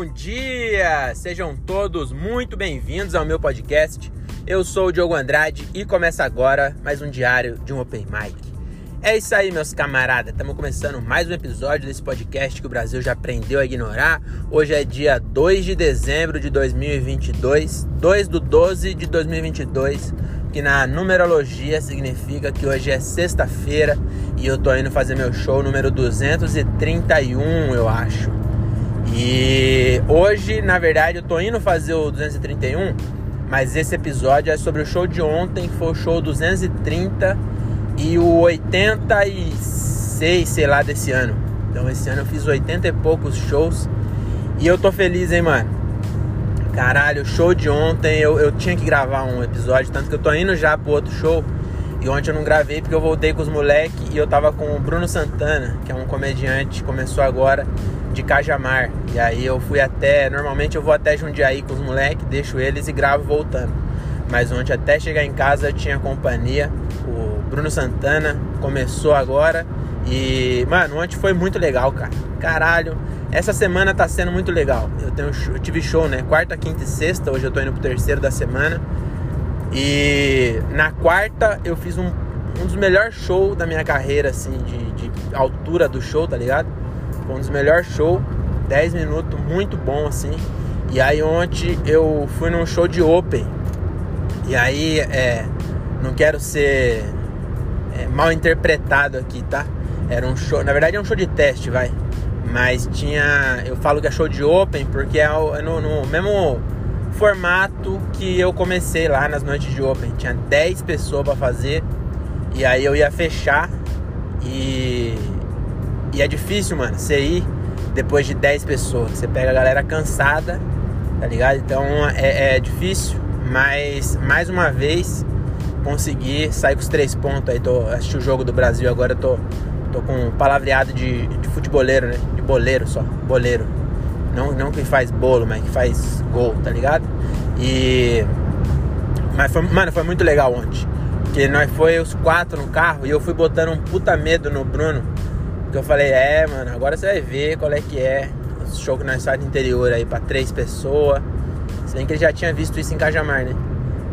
bom dia! Sejam todos muito bem-vindos ao meu podcast. Eu sou o Diogo Andrade e começa agora mais um diário de um Open Mic. É isso aí, meus camaradas. Estamos começando mais um episódio desse podcast que o Brasil já aprendeu a ignorar. Hoje é dia 2 de dezembro de 2022, 2 do 12 de 2022, que na numerologia significa que hoje é sexta-feira e eu tô indo fazer meu show número 231, eu acho. E hoje, na verdade, eu tô indo fazer o 231, mas esse episódio é sobre o show de ontem, que foi o show 230 e o 86, sei lá, desse ano. Então esse ano eu fiz 80 e poucos shows e eu tô feliz, hein, mano. Caralho, o show de ontem eu, eu tinha que gravar um episódio, tanto que eu tô indo já pro outro show. E ontem eu não gravei porque eu voltei com os moleques e eu tava com o Bruno Santana, que é um comediante, começou agora de Cajamar. E aí eu fui até. Normalmente eu vou até Jundiaí com os moleques, deixo eles e gravo voltando. Mas ontem até chegar em casa eu tinha companhia. O Bruno Santana começou agora. E, mano, ontem foi muito legal, cara. Caralho, essa semana tá sendo muito legal. Eu, tenho, eu tive show, né? Quarta, quinta e sexta. Hoje eu tô indo pro terceiro da semana. E na quarta eu fiz um, um dos melhores shows da minha carreira, assim, de, de altura do show, tá ligado? Foi um dos melhores shows, 10 minutos, muito bom assim. E aí ontem eu fui num show de open. E aí, é, não quero ser é, mal interpretado aqui, tá? Era um show, na verdade é um show de teste, vai. Mas tinha, eu falo que é show de open porque é, é no, no mesmo formato que eu comecei lá nas noites de open. Tinha 10 pessoas para fazer e aí eu ia fechar e e é difícil, mano, você ir depois de 10 pessoas. Você pega a galera cansada, tá ligado? Então é, é difícil, mas mais uma vez consegui sair com os três pontos. Aí tô assisti o jogo do Brasil agora, tô, tô com palavreado de, de futeboleiro, né? De boleiro só, boleiro. Não, não que faz bolo, mas que faz gol, tá ligado? E. Mas foi, mano, foi muito legal ontem. Porque nós foi os quatro no carro e eu fui botando um puta medo no Bruno que eu falei, é, mano, agora você vai ver qual é que é o show que nós fazemos no interior aí pra três pessoas. Se bem que ele já tinha visto isso em Cajamar, né?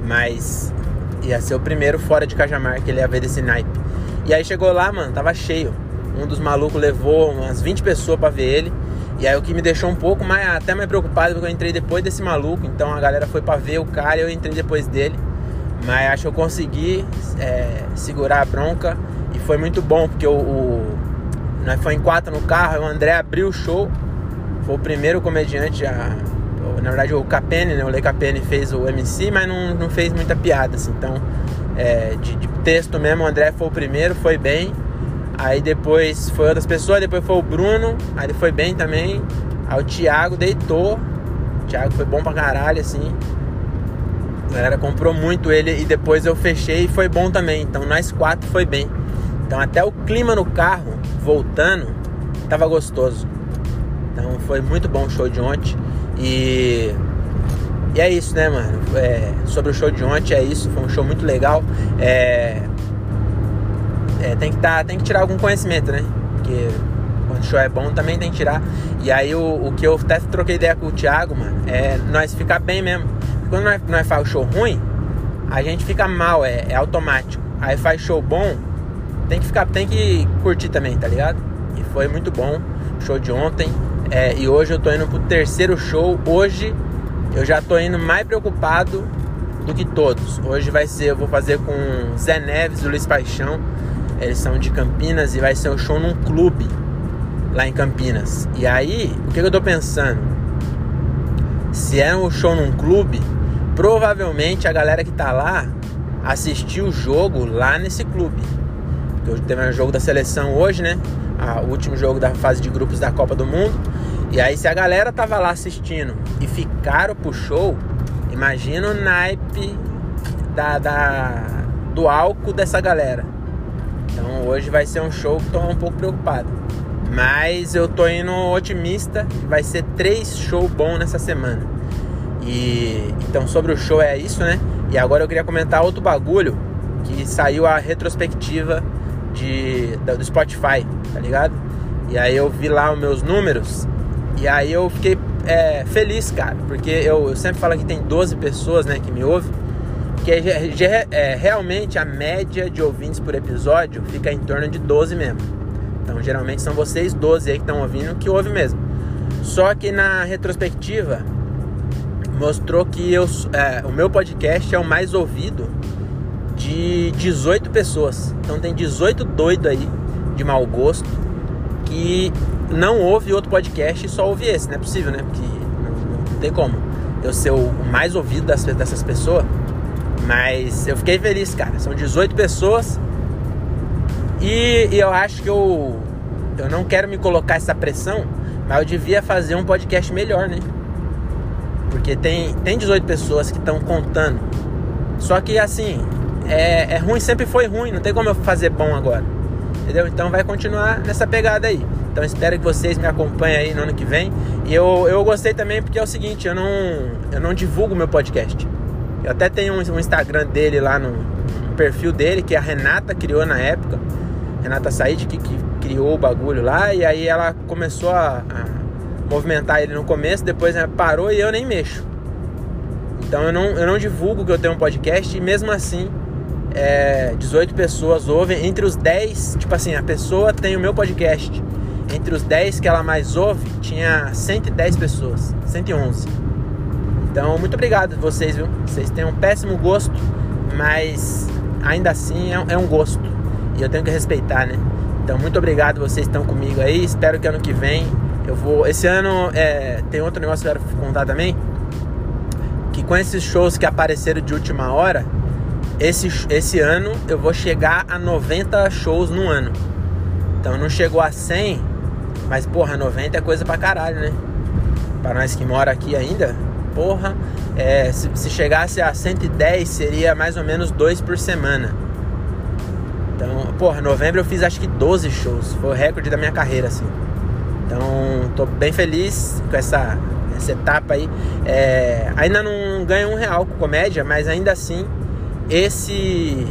Mas ia ser o primeiro fora de Cajamar que ele ia ver desse naipe. E aí chegou lá, mano, tava cheio. Um dos malucos levou umas 20 pessoas pra ver ele. E aí o que me deixou um pouco mais, até mais preocupado, porque eu entrei depois desse maluco. Então a galera foi pra ver o cara e eu entrei depois dele. Mas acho que eu consegui é, segurar a bronca. E foi muito bom, porque o, o nós foi em quatro no carro, o André abriu o show. Foi o primeiro comediante a. Na verdade, o Capene, né? O Lei Capene fez o MC, mas não, não fez muita piada, assim. Então, é, de, de, texto mesmo, o André foi o primeiro, foi bem. Aí depois foi outras pessoas, depois foi o Bruno, aí ele foi bem também. Aí o Thiago deitou. O Thiago foi bom pra caralho, assim. A galera comprou muito ele e depois eu fechei e foi bom também. Então nós quatro foi bem. Então até o clima no carro, voltando, tava gostoso. Então foi muito bom o show de ontem. E, e é isso, né, mano? É, sobre o show de ontem é isso, foi um show muito legal. É, é, tem, que tá, tem que tirar algum conhecimento, né? Porque quando o show é bom também tem que tirar. E aí o, o que eu até troquei ideia com o Thiago, mano, é nós ficar bem mesmo. Quando nós, nós faz o show ruim, a gente fica mal, é, é automático. Aí faz show bom, tem que ficar, tem que curtir também, tá ligado? E foi muito bom o show de ontem. É, e hoje eu tô indo pro terceiro show. Hoje eu já tô indo mais preocupado do que todos. Hoje vai ser, eu vou fazer com Zé Neves e Luiz Paixão. Eles são de Campinas e vai ser um show num clube lá em Campinas. E aí, o que, que eu tô pensando? Se é um show num clube, provavelmente a galera que tá lá assistiu o jogo lá nesse clube. Teve um jogo da seleção hoje, né? o último jogo da fase de grupos da Copa do Mundo. E aí, se a galera tava lá assistindo e ficaram pro show, imagina o naipe da, da, do álcool dessa galera. Então hoje vai ser um show que tô um pouco preocupado. Mas eu tô indo otimista, vai ser três shows bons nessa semana. E então sobre o show é isso, né? E agora eu queria comentar outro bagulho que saiu a retrospectiva de, do Spotify, tá ligado? E aí eu vi lá os meus números e aí eu fiquei é, feliz, cara, porque eu, eu, sempre falo que tem 12 pessoas né, que me ouvem, que é, é, é, realmente a média de ouvintes por episódio fica em torno de 12 mesmo. Então, geralmente são vocês 12 aí que estão ouvindo que ouvem mesmo. Só que na retrospectiva mostrou que eu, é, o meu podcast é o mais ouvido de 18 pessoas. Então tem 18 doido aí de mau gosto que não ouve outro podcast e só ouve esse. Não é possível, né? Porque não, não tem como eu ser o mais ouvido das, dessas pessoas. Mas eu fiquei feliz, cara. São 18 pessoas. E, e eu acho que eu, eu não quero me colocar essa pressão, mas eu devia fazer um podcast melhor, né? Porque tem, tem 18 pessoas que estão contando. Só que assim, é, é ruim, sempre foi ruim, não tem como eu fazer bom agora. Entendeu? Então vai continuar nessa pegada aí. Então espero que vocês me acompanhem aí no ano que vem. E eu, eu gostei também porque é o seguinte, eu não, eu não divulgo meu podcast. Eu até tenho um, um Instagram dele lá no, no, perfil dele, que a Renata criou na época. Renata Said que, que criou o bagulho lá. E aí ela começou a, a movimentar ele no começo, depois né, parou e eu nem mexo. Então eu não, eu não divulgo que eu tenho um podcast e mesmo assim é, 18 pessoas ouvem. Entre os 10, tipo assim, a pessoa tem o meu podcast. Entre os 10 que ela mais ouve, tinha 110 pessoas, 111. Então, muito obrigado a vocês, viu? Vocês têm um péssimo gosto, mas ainda assim é, é um gosto. E eu tenho que respeitar, né? Então, muito obrigado vocês estão comigo aí. Espero que ano que vem eu vou. Esse ano é, tem outro negócio que eu quero contar também. Que com esses shows que apareceram de última hora, esse, esse ano eu vou chegar a 90 shows no ano. Então não chegou a 100, mas porra, 90 é coisa pra caralho, né? Pra nós que mora aqui ainda, porra, é, se, se chegasse a 110 seria mais ou menos dois por semana. Então, porra, novembro eu fiz acho que 12 shows, foi o recorde da minha carreira, assim. Então, tô bem feliz com essa, essa etapa aí. É, ainda não ganho um real com comédia, mas ainda assim, esse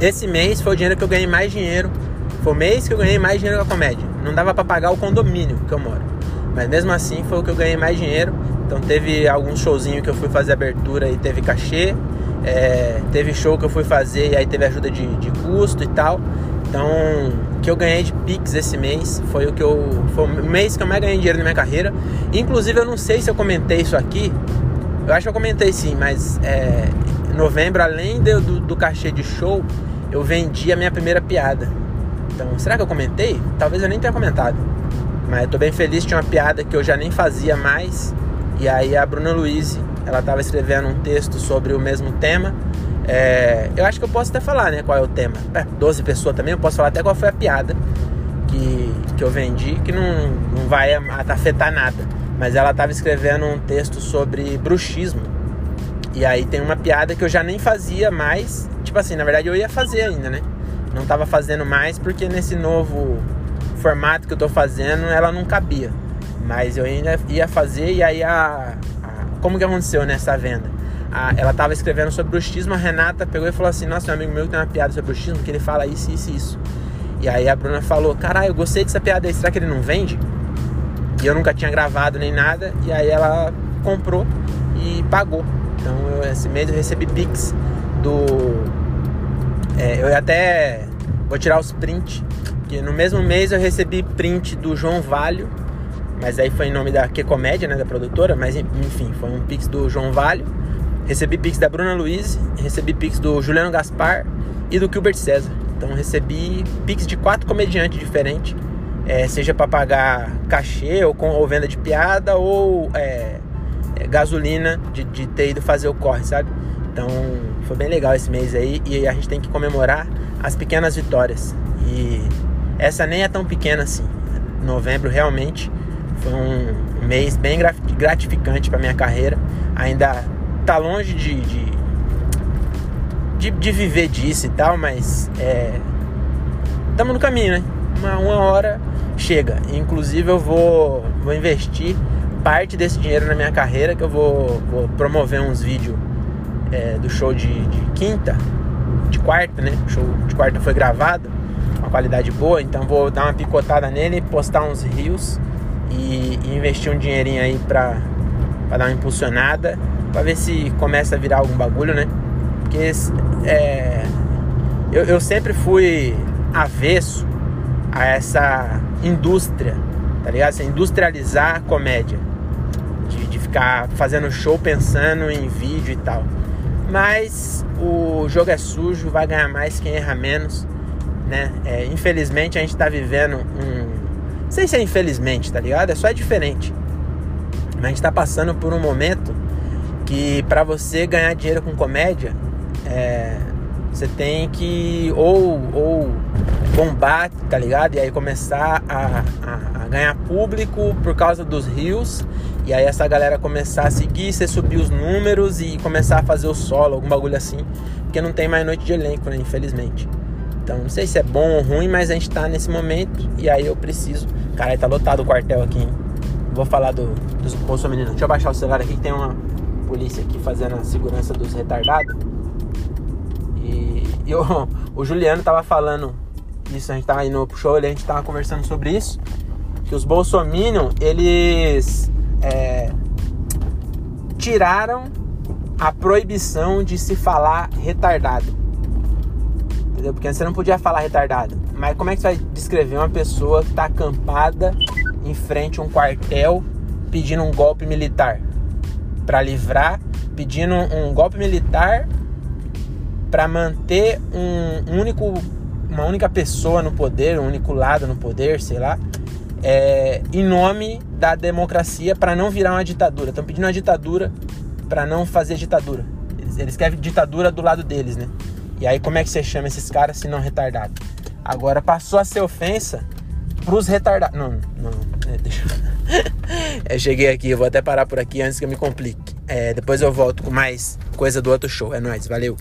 esse mês foi o dinheiro que eu ganhei mais dinheiro. Foi o mês que eu ganhei mais dinheiro com a comédia. Não dava para pagar o condomínio que eu moro. Mas mesmo assim foi o que eu ganhei mais dinheiro. Então teve alguns showzinhos que eu fui fazer abertura e teve cachê. É, teve show que eu fui fazer e aí teve ajuda de, de custo e tal. Então que eu ganhei de Pix esse mês. Foi o que eu. Foi o mês que eu mais ganhei dinheiro na minha carreira. Inclusive, eu não sei se eu comentei isso aqui. Eu acho que eu comentei sim, mas é, em novembro, além do, do, do cachê de show, eu vendi a minha primeira piada. Então, será que eu comentei? Talvez eu nem tenha comentado. Mas eu tô bem feliz, tinha uma piada que eu já nem fazia mais. E aí a Bruna Luiz, ela tava escrevendo um texto sobre o mesmo tema. É, eu acho que eu posso até falar, né, qual é o tema. É, 12 pessoas também, eu posso falar até qual foi a piada que, que eu vendi, que não, não vai afetar nada. Mas ela estava escrevendo um texto sobre bruxismo. E aí tem uma piada que eu já nem fazia mais. Tipo assim, na verdade eu ia fazer ainda, né? Não estava fazendo mais porque nesse novo formato que eu tô fazendo ela não cabia. Mas eu ainda ia fazer e aí a, a como que aconteceu nessa venda? a, ela tava escrevendo sobre bruxismo, a Renata pegou e falou assim: Nossa, meu amigo meu tem uma piada sobre bruxismo que ele fala isso, isso e isso. E aí a Bruna falou: Caralho, eu gostei dessa piada aí, será que ele não vende? E eu nunca tinha gravado nem nada. E aí ela comprou e pagou. Então eu, esse mês eu recebi Pix do. É, eu até vou tirar os prints. Que no mesmo mês eu recebi print do João Valho. Mas aí foi em nome da Que Comédia, né? Da produtora. Mas enfim, foi um Pix do João Valho. Recebi Pix da Bruna Luiz, recebi Pix do Juliano Gaspar e do Gilbert César. Então recebi Pix de quatro comediantes diferentes, é, seja para pagar cachê ou, com, ou venda de piada ou é, é, gasolina de, de ter ido fazer o corre, sabe? Então foi bem legal esse mês aí e a gente tem que comemorar as pequenas vitórias. E essa nem é tão pequena assim. Novembro realmente foi um mês bem gratificante para minha carreira. Ainda tá longe de, de, de, de viver disso e tal, mas é. Estamos no caminho, né? Uma, uma hora chega. Inclusive eu vou, vou investir parte desse dinheiro na minha carreira, que eu vou, vou promover uns vídeos é, do show de, de, quinta, de quarta, né? O show de quarta foi gravado, uma qualidade boa, então vou dar uma picotada nele, postar uns rios e, e investir um dinheirinho aí pra, pra dar uma impulsionada, pra ver se começa a virar algum bagulho, né? Porque é, eu, eu sempre fui avesso a essa indústria, tá ligado? Essa industrializar a comédia. De, de ficar fazendo show pensando em vídeo e tal. Mas o jogo é sujo, vai ganhar mais quem erra menos, né? É, infelizmente a gente tá vivendo um. Não sei se é infelizmente, tá ligado? É só é diferente. Mas a gente tá passando por um momento que para você ganhar dinheiro com comédia, é, você tem que ou, ou bombar, tá ligado? E aí começar a, a, a, ganhar público por causa dos rios. E aí essa galera começar a seguir, você subir os números e começar a fazer o solo, algum bagulho assim. Porque não tem mais noite de elenco, né? Infelizmente. Então não sei se é bom ou ruim, mas a gente tá nesse momento. E aí eu preciso. Cara, tá lotado o quartel aqui, hein? Vou falar do, dos bolsominions. Deixa eu baixar o celular aqui que tem uma polícia aqui fazendo a segurança dos retardados. E, e o Juliano tava falando isso, a gente tava indo pro show, a gente tava conversando sobre isso. Que os Bolsominion, eles é, tiraram a proibição de se falar retardado. Entendeu? Porque você não podia falar retardado. Mas como é que você vai descrever uma pessoa que tá acampada em frente a um quartel pedindo um golpe militar? para livrar, pedindo um golpe militar para manter um único, uma única pessoa no poder, um único lado no poder, sei lá, é, em nome da democracia para não virar uma ditadura. Estão pedindo uma ditadura para não fazer ditadura. Eles, eles querem ditadura do lado deles, né? E aí como é que você chama esses caras se não retardado? Agora passou a ser ofensa pros retardados. Não, não, é, deixa eu... cheguei aqui, eu vou até parar por aqui antes que eu me complique. É, depois eu volto com mais coisa do outro show. É nóis, valeu!